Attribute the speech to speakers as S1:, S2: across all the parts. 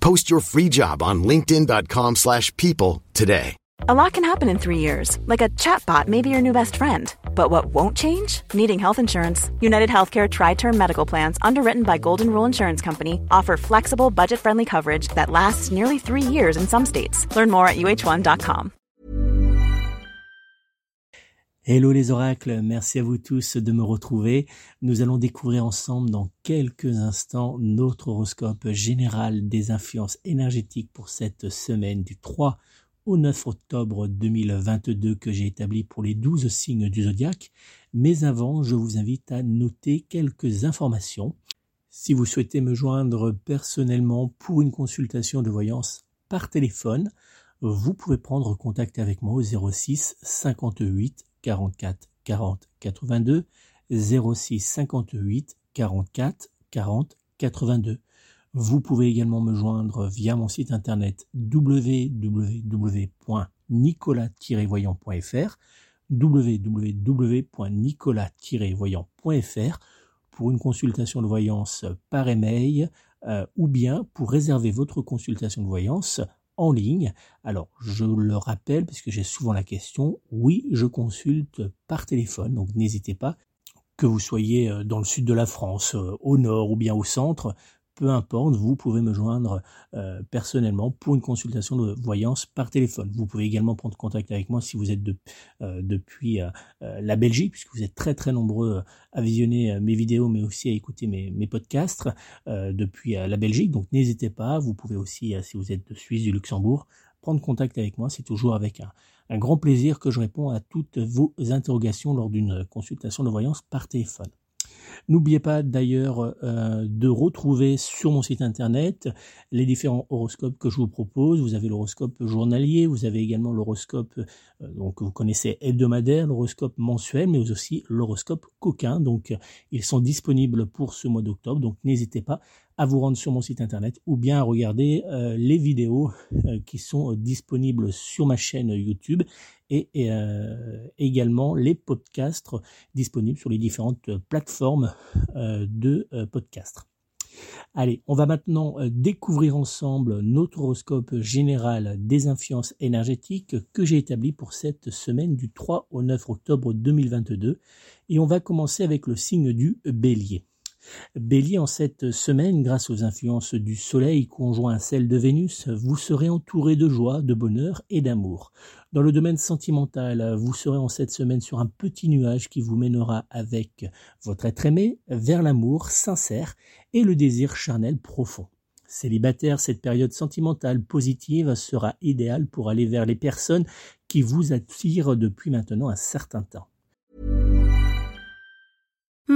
S1: Post your free job on linkedin.com/people slash people today.
S2: A lot can happen in three years, like a chatbot may be your new best friend. But what won't change? Needing health insurance. United Healthcare Tri Term Medical Plans, underwritten by Golden Rule Insurance Company, offer flexible, budget friendly coverage that lasts nearly three years in some states. Learn more at uh1.com.
S3: Hello les oracles, merci à vous tous de me retrouver. Nous allons découvrir ensemble dans quelques instants notre horoscope général des influences énergétiques pour cette semaine du 3 au 9 octobre 2022 que j'ai établi pour les 12 signes du zodiaque. Mais avant, je vous invite à noter quelques informations. Si vous souhaitez me joindre personnellement pour une consultation de voyance par téléphone, vous pouvez prendre contact avec moi au 06 58 44 40 82 06 58 44 40 82. Vous pouvez également me joindre via mon site internet www.nicolas-voyant.fr www.nicolas-voyant.fr pour une consultation de voyance par email euh, ou bien pour réserver votre consultation de voyance en ligne. Alors, je le rappelle, puisque j'ai souvent la question, oui, je consulte par téléphone, donc n'hésitez pas, que vous soyez euh, dans le sud de la France, euh, au nord ou bien au centre, peu importe, vous pouvez me joindre euh, personnellement pour une consultation de voyance par téléphone. Vous pouvez également prendre contact avec moi si vous êtes euh, depuis euh, la Belgique, puisque vous êtes très très nombreux à visionner mes vidéos, mais aussi à écouter mes, mes podcasts depuis la Belgique. Donc n'hésitez pas, vous pouvez aussi, si vous êtes de Suisse, du Luxembourg, prendre contact avec moi. C'est toujours avec un grand plaisir que je réponds à toutes vos interrogations lors d'une consultation de voyance par téléphone. N'oubliez pas d'ailleurs euh, de retrouver sur mon site internet les différents horoscopes que je vous propose. Vous avez l'horoscope journalier, vous avez également l'horoscope euh, vous connaissez hebdomadaire, l'horoscope mensuel, mais aussi l'horoscope coquin. Donc ils sont disponibles pour ce mois d'octobre. Donc n'hésitez pas à vous rendre sur mon site internet ou bien à regarder euh, les vidéos qui sont disponibles sur ma chaîne YouTube et, euh, également les podcasts disponibles sur les différentes plateformes euh, de euh, podcasts. Allez, on va maintenant découvrir ensemble notre horoscope général des influences énergétiques que j'ai établi pour cette semaine du 3 au 9 octobre 2022 et on va commencer avec le signe du bélier. Bélier, en cette semaine, grâce aux influences du Soleil conjoint à celles de Vénus, vous serez entouré de joie, de bonheur et d'amour. Dans le domaine sentimental, vous serez en cette semaine sur un petit nuage qui vous mènera avec votre être aimé vers l'amour sincère et le désir charnel profond. Célibataire, cette période sentimentale positive sera idéale pour aller vers les personnes qui vous attirent depuis maintenant un certain temps.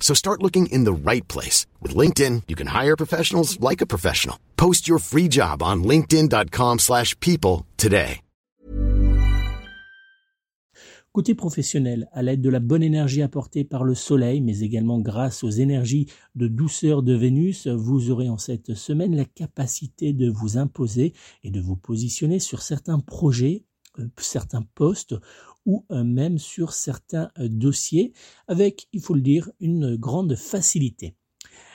S1: So start looking in the right place. With LinkedIn, you can hire professionals like a professional. Post your free job on linkedin.com slash people today.
S3: Côté professionnel, à l'aide de la bonne énergie apportée par le Soleil, mais également grâce aux énergies de douceur de Vénus, vous aurez en cette semaine la capacité de vous imposer et de vous positionner sur certains projets euh, certains postes ou même sur certains euh, dossiers avec, il faut le dire, une grande facilité.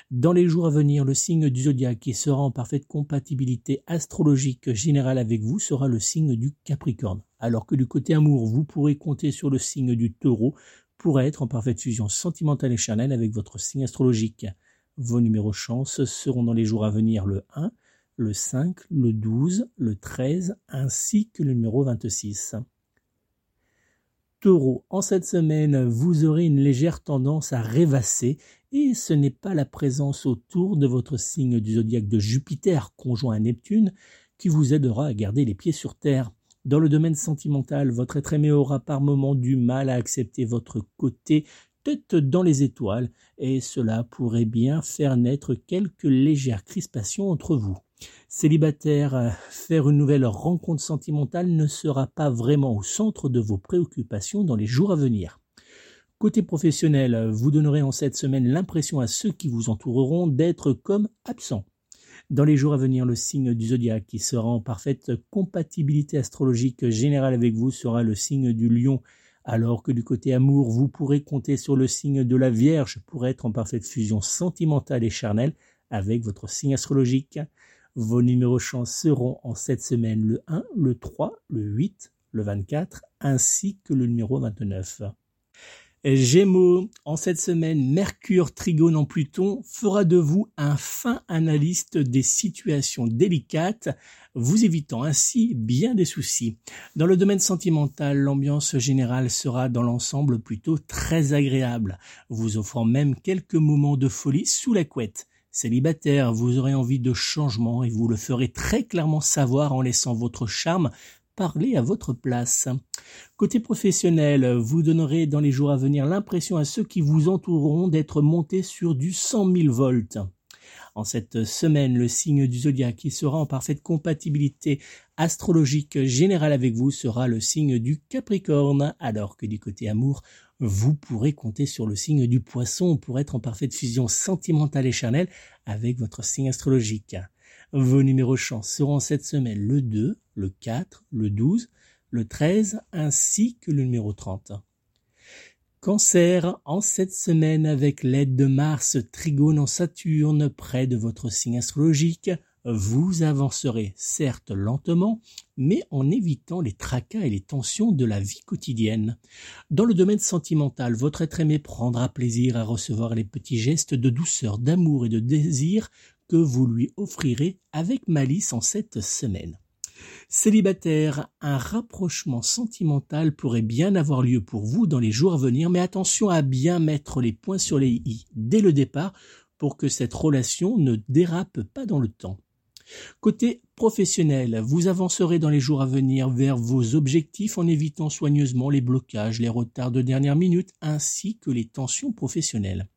S3: Dans les jours à venir, le signe du zodiaque qui sera en parfaite compatibilité astrologique générale avec vous sera le signe du Capricorne, alors que du côté amour, vous pourrez compter sur le signe du Taureau pour être en parfaite fusion sentimentale et charnelle avec votre signe astrologique. Vos numéros chance seront dans les jours à venir le 1, le 5, le 12, le 13 ainsi que le numéro 26. Taureau, en cette semaine, vous aurez une légère tendance à rêvasser et ce n'est pas la présence autour de votre signe du zodiaque de Jupiter conjoint à Neptune qui vous aidera à garder les pieds sur terre. Dans le domaine sentimental, votre être aimé aura par moments du mal à accepter votre côté tête dans les étoiles et cela pourrait bien faire naître quelques légères crispations entre vous. Célibataire, euh, faire une nouvelle rencontre sentimentale ne sera pas vraiment au centre de vos préoccupations dans les jours à venir. Côté professionnel, vous donnerez en cette semaine l'impression à ceux qui vous entoureront d'être comme absents. Dans les jours à venir, le signe du zodiaque qui sera en parfaite compatibilité astrologique générale avec vous sera le signe du lion, alors que du côté amour, vous pourrez compter sur le signe de la Vierge pour être en parfaite fusion sentimentale et charnelle avec votre signe astrologique. Vos numéros chance seront en cette semaine le 1, le 3, le 8, le 24 ainsi que le numéro 29. Gémeaux, en cette semaine, Mercure trigone en Pluton fera de vous un fin analyste des situations délicates, vous évitant ainsi bien des soucis. Dans le domaine sentimental, l'ambiance générale sera dans l'ensemble plutôt très agréable, vous offrant même quelques moments de folie sous la couette. Célibataire, vous aurez envie de changement et vous le ferez très clairement savoir en laissant votre charme parler à votre place. Côté professionnel, vous donnerez dans les jours à venir l'impression à ceux qui vous entoureront d'être montés sur du 100 000 volts. En cette semaine, le signe du zodiaque qui sera en parfaite compatibilité astrologique générale avec vous sera le signe du Capricorne, alors que du côté amour, vous pourrez compter sur le signe du poisson pour être en parfaite fusion sentimentale et charnelle avec votre signe astrologique. Vos numéros chance seront cette semaine le 2, le 4, le 12, le 13 ainsi que le numéro 30. Cancer, en cette semaine avec l'aide de Mars trigone en Saturne près de votre signe astrologique, vous avancerez certes lentement, mais en évitant les tracas et les tensions de la vie quotidienne. Dans le domaine sentimental, votre être aimé prendra plaisir à recevoir les petits gestes de douceur, d'amour et de désir que vous lui offrirez avec malice en cette semaine. Célibataire, un rapprochement sentimental pourrait bien avoir lieu pour vous dans les jours à venir, mais attention à bien mettre les points sur les i dès le départ pour que cette relation ne dérape pas dans le temps. Côté professionnel, vous avancerez dans les jours à venir vers vos objectifs en évitant soigneusement les blocages, les retards de dernière minute ainsi que les tensions professionnelles.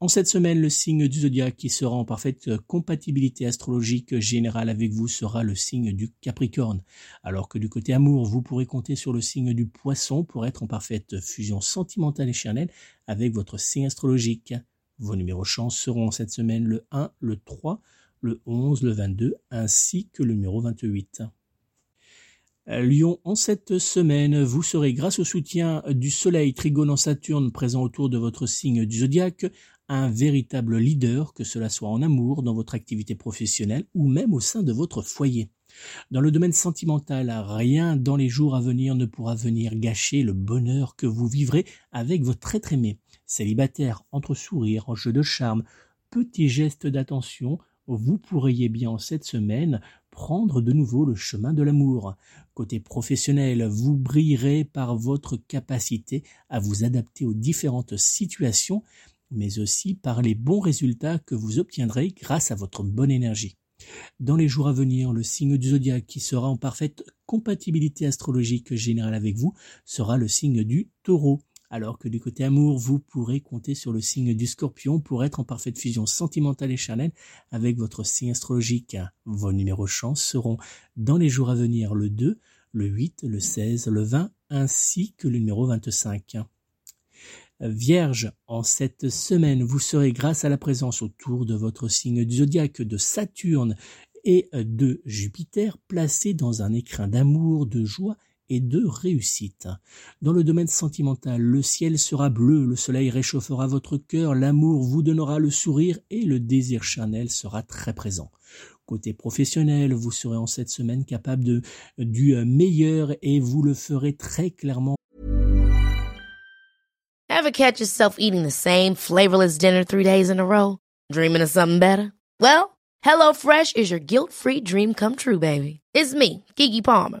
S3: En cette semaine, le signe du zodiaque qui sera en parfaite compatibilité astrologique générale avec vous sera le signe du Capricorne, alors que du côté amour, vous pourrez compter sur le signe du Poisson pour être en parfaite fusion sentimentale et charnelle avec votre signe astrologique. Vos numéros chance seront cette semaine le 1, le 3, le 11, le 22 ainsi que le numéro 28. Lyon, en cette semaine, vous serez, grâce au soutien du Soleil Trigone en Saturne présent autour de votre signe du zodiaque, un véritable leader, que cela soit en amour, dans votre activité professionnelle ou même au sein de votre foyer. Dans le domaine sentimental, rien dans les jours à venir ne pourra venir gâcher le bonheur que vous vivrez avec votre être aimé. Célibataire, entre sourires, jeu de charme, petits gestes d'attention, vous pourriez bien en cette semaine prendre de nouveau le chemin de l'amour. Côté professionnel, vous brillerez par votre capacité à vous adapter aux différentes situations, mais aussi par les bons résultats que vous obtiendrez grâce à votre bonne énergie. Dans les jours à venir, le signe du zodiaque qui sera en parfaite compatibilité astrologique générale avec vous sera le signe du taureau alors que du côté amour, vous pourrez compter sur le signe du scorpion pour être en parfaite fusion sentimentale et charnelle avec votre signe astrologique. Vos numéros chance seront dans les jours à venir le 2, le 8, le 16, le 20 ainsi que le numéro 25. Vierge, en cette semaine, vous serez grâce à la présence autour de votre signe du zodiaque de Saturne et de Jupiter placés dans un écrin d'amour, de joie et de réussite. Dans le domaine sentimental, le ciel sera bleu, le soleil réchauffera votre cœur, l'amour vous donnera le sourire et le désir charnel sera très présent. Côté professionnel, vous serez en cette semaine capable de, du meilleur et vous le ferez très clairement.
S4: Ever catch yourself eating the same flavorless dinner three days in a row? Dreaming of something better? Well, HelloFresh is your guilt-free dream come true, baby. It's me, Kiki Palmer.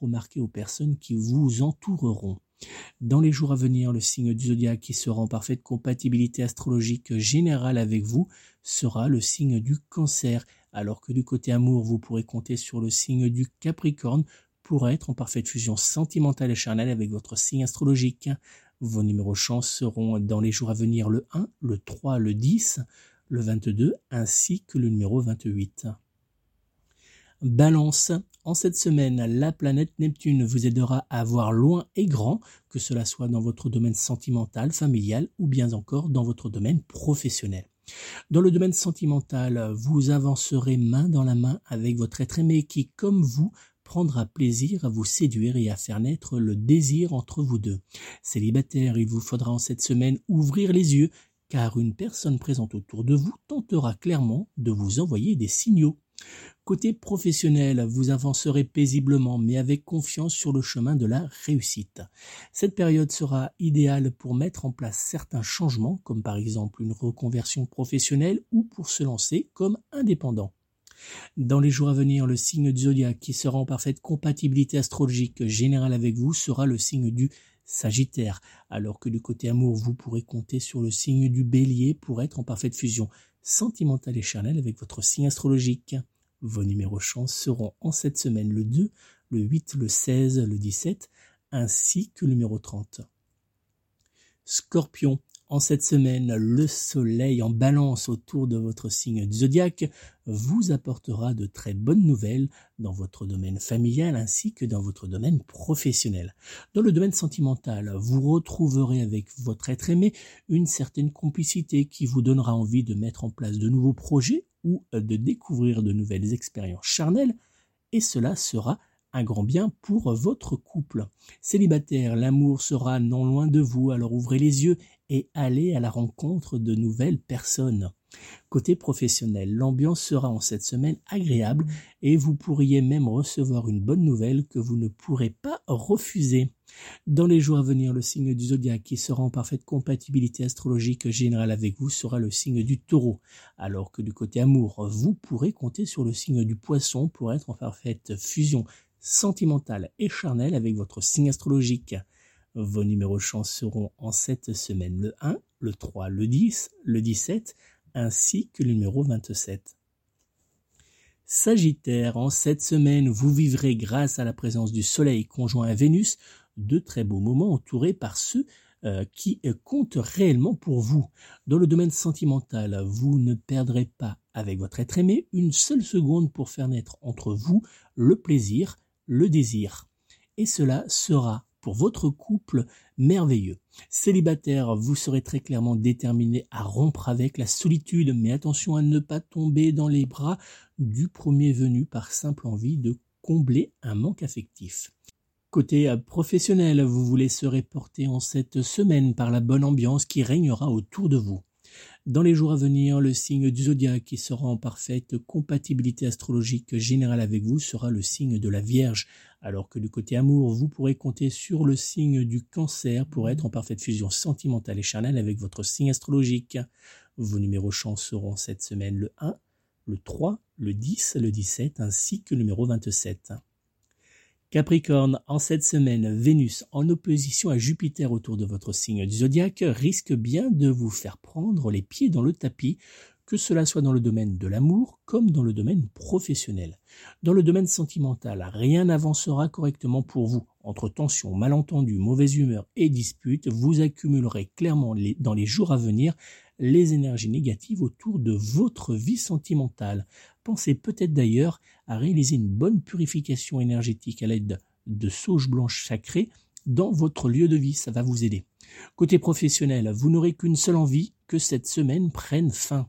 S3: Remarquer aux personnes qui vous entoureront. Dans les jours à venir, le signe du zodiaque qui sera en parfaite compatibilité astrologique générale avec vous sera le signe du cancer, alors que du côté amour, vous pourrez compter sur le signe du capricorne pour être en parfaite fusion sentimentale et charnelle avec votre signe astrologique. Vos numéros chance seront dans les jours à venir le 1, le 3, le 10, le 22 ainsi que le numéro 28. Balance. En cette semaine, la planète Neptune vous aidera à voir loin et grand, que cela soit dans votre domaine sentimental, familial ou bien encore dans votre domaine professionnel. Dans le domaine sentimental, vous avancerez main dans la main avec votre être aimé qui, comme vous, prendra plaisir à vous séduire et à faire naître le désir entre vous deux. Célibataire, il vous faudra en cette semaine ouvrir les yeux, car une personne présente autour de vous tentera clairement de vous envoyer des signaux. Côté professionnel, vous avancerez paisiblement mais avec confiance sur le chemin de la réussite. Cette période sera idéale pour mettre en place certains changements, comme par exemple une reconversion professionnelle ou pour se lancer comme indépendant. Dans les jours à venir, le signe du qui sera en parfaite compatibilité astrologique générale avec vous sera le signe du Sagittaire, alors que du côté amour, vous pourrez compter sur le signe du Bélier pour être en parfaite fusion sentimentale et charnelle avec votre signe astrologique. Vos numéros chance seront en cette semaine le 2, le 8, le 16, le 17, ainsi que le numéro 30. Scorpion, en cette semaine, le soleil en balance autour de votre signe du zodiaque vous apportera de très bonnes nouvelles dans votre domaine familial ainsi que dans votre domaine professionnel. Dans le domaine sentimental, vous retrouverez avec votre être aimé une certaine complicité qui vous donnera envie de mettre en place de nouveaux projets ou de découvrir de nouvelles expériences charnelles et cela sera un grand bien pour votre couple. Célibataire, l'amour sera non loin de vous, alors ouvrez les yeux et allez à la rencontre de nouvelles personnes. Côté professionnel, l'ambiance sera en cette semaine agréable et vous pourriez même recevoir une bonne nouvelle que vous ne pourrez pas refuser. Dans les jours à venir, le signe du zodiaque qui sera en parfaite compatibilité astrologique générale avec vous sera le signe du taureau, alors que du côté amour, vous pourrez compter sur le signe du poisson pour être en parfaite fusion sentimentale et charnelle avec votre signe astrologique. Vos numéros chance seront en cette semaine le 1, le 3, le 10, le 17, ainsi que le numéro 27. Sagittaire, en cette semaine, vous vivrez grâce à la présence du Soleil conjoint à Vénus de très beaux moments entourés par ceux euh, qui comptent réellement pour vous. Dans le domaine sentimental, vous ne perdrez pas avec votre être aimé une seule seconde pour faire naître entre vous le plaisir, le désir. Et cela sera pour votre couple merveilleux. Célibataire, vous serez très clairement déterminé à rompre avec la solitude, mais attention à ne pas tomber dans les bras du premier venu par simple envie de combler un manque affectif. Côté professionnel, vous vous laisserez porter en cette semaine par la bonne ambiance qui régnera autour de vous. Dans les jours à venir, le signe du zodiaque qui sera en parfaite compatibilité astrologique générale avec vous sera le signe de la Vierge, alors que du côté amour, vous pourrez compter sur le signe du cancer pour être en parfaite fusion sentimentale et charnelle avec votre signe astrologique. Vos numéros chance seront cette semaine le 1, le 3, le 10, le 17 ainsi que le numéro 27. Capricorne, en cette semaine, Vénus en opposition à Jupiter autour de votre signe du zodiaque risque bien de vous faire prendre les pieds dans le tapis, que cela soit dans le domaine de l'amour comme dans le domaine professionnel. Dans le domaine sentimental, rien n'avancera correctement pour vous. Entre tensions, malentendus, mauvaise humeur et disputes, vous accumulerez clairement dans les jours à venir les énergies négatives autour de votre vie sentimentale. Pensez peut-être d'ailleurs à réaliser une bonne purification énergétique à l'aide de sauge blanche sacrée dans votre lieu de vie, ça va vous aider. Côté professionnel, vous n'aurez qu'une seule envie, que cette semaine prenne fin.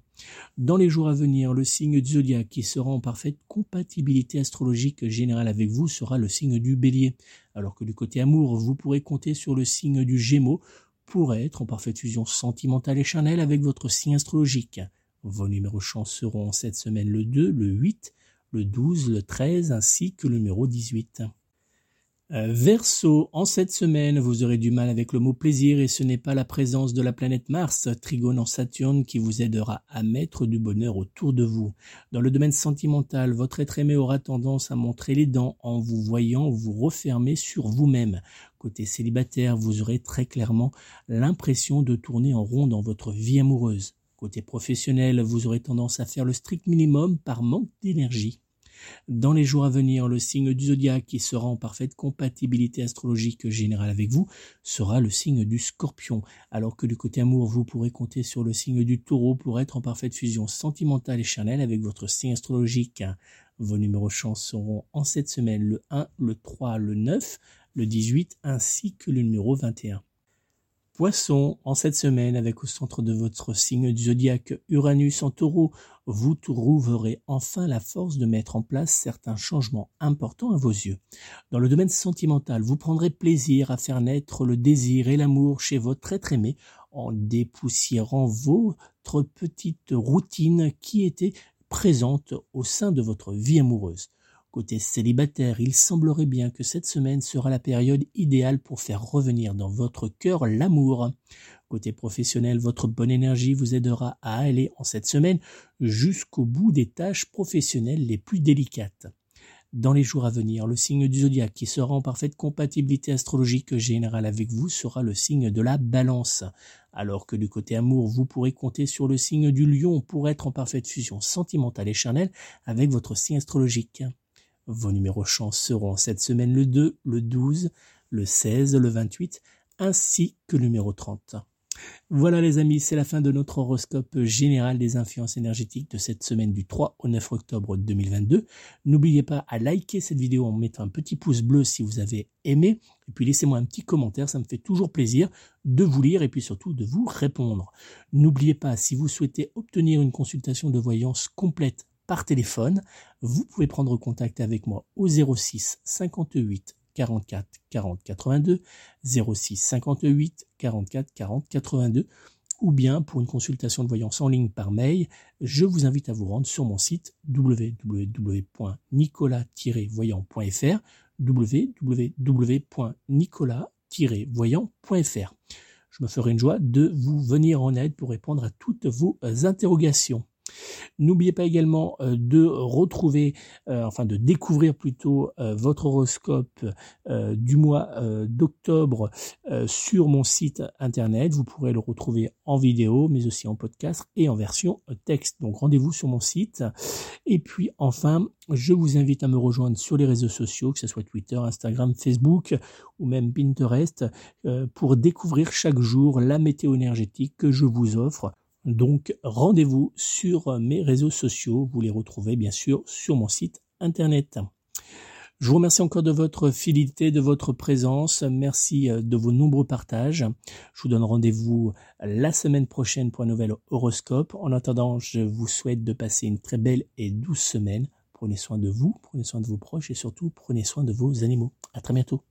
S3: Dans les jours à venir, le signe du zodiaque qui sera en parfaite compatibilité astrologique générale avec vous sera le signe du bélier, alors que du côté amour, vous pourrez compter sur le signe du gémeaux pour être en parfaite fusion sentimentale et charnelle avec votre signe astrologique. Vos numéros chance seront cette semaine le 2, le 8, le 12, le 13 ainsi que le numéro 18. Euh, Verseau, en cette semaine, vous aurez du mal avec le mot plaisir et ce n'est pas la présence de la planète Mars, trigone en Saturne, qui vous aidera à mettre du bonheur autour de vous. Dans le domaine sentimental, votre être aimé aura tendance à montrer les dents en vous voyant vous refermer sur vous-même. Côté célibataire, vous aurez très clairement l'impression de tourner en rond dans votre vie amoureuse. Côté professionnel, vous aurez tendance à faire le strict minimum par manque d'énergie. Dans les jours à venir, le signe du zodiaque qui sera en parfaite compatibilité astrologique générale avec vous sera le signe du scorpion, alors que du côté amour, vous pourrez compter sur le signe du taureau pour être en parfaite fusion sentimentale et charnelle avec votre signe astrologique. Vos numéros chance seront en cette semaine le 1, le 3, le 9, le 18 ainsi que le numéro 21. Poisson, en cette semaine, avec au centre de votre signe du zodiaque Uranus en taureau, vous trouverez enfin la force de mettre en place certains changements importants à vos yeux. Dans le domaine sentimental, vous prendrez plaisir à faire naître le désir et l'amour chez votre être aimé en dépoussiérant votre petite routine qui était présente au sein de votre vie amoureuse. Côté célibataire, il semblerait bien que cette semaine sera la période idéale pour faire revenir dans votre cœur l'amour. Côté professionnel, votre bonne énergie vous aidera à aller en cette semaine jusqu'au bout des tâches professionnelles les plus délicates. Dans les jours à venir, le signe du zodiaque qui sera en parfaite compatibilité astrologique générale avec vous sera le signe de la balance. Alors que du côté amour, vous pourrez compter sur le signe du lion pour être en parfaite fusion sentimentale et charnelle avec votre signe astrologique. Vos numéros chance seront cette semaine le 2, le 12, le 16, le 28, ainsi que le numéro 30. Voilà les amis, c'est la fin de notre horoscope général des influences énergétiques de cette semaine du 3 au 9 octobre 2022. N'oubliez pas à liker cette vidéo en mettant un petit pouce bleu si vous avez aimé. Et puis laissez-moi un petit commentaire, ça me fait toujours plaisir de vous lire et puis surtout de vous répondre. N'oubliez pas, si vous souhaitez obtenir une consultation de voyance complète par téléphone, vous pouvez prendre contact avec moi au 06 58 44 40 82, 06 58 44 40 82, ou bien pour une consultation de voyance en ligne par mail, je vous invite à vous rendre sur mon site www.nicolas-voyant.fr www.nicolas-voyant.fr. Je me ferai une joie de vous venir en aide pour répondre à toutes vos interrogations. N'oubliez pas également euh, de retrouver, euh, enfin de découvrir plutôt euh, votre horoscope du mois d'octobre sur mon site internet. Vous pourrez le retrouver en vidéo, mais aussi en podcast et en version texte. Donc rendez-vous sur mon site. Et puis enfin, je vous invite à me rejoindre sur les réseaux sociaux, que ce soit Twitter, Instagram, Facebook ou même Pinterest, pour découvrir chaque jour la météo énergétique que je vous offre donc rendez-vous sur mes réseaux sociaux. Vous les retrouvez bien sûr sur mon site internet. Je vous remercie encore de votre fidélité, de votre présence. Merci euh, de vos nombreux partages. Je vous donne rendez-vous la semaine prochaine pour un nouvel horoscope. En attendant, je vous souhaite de passer une très belle et douce semaine. Prenez soin de vous, prenez soin de vos proches et surtout prenez soin de vos animaux. À très bientôt.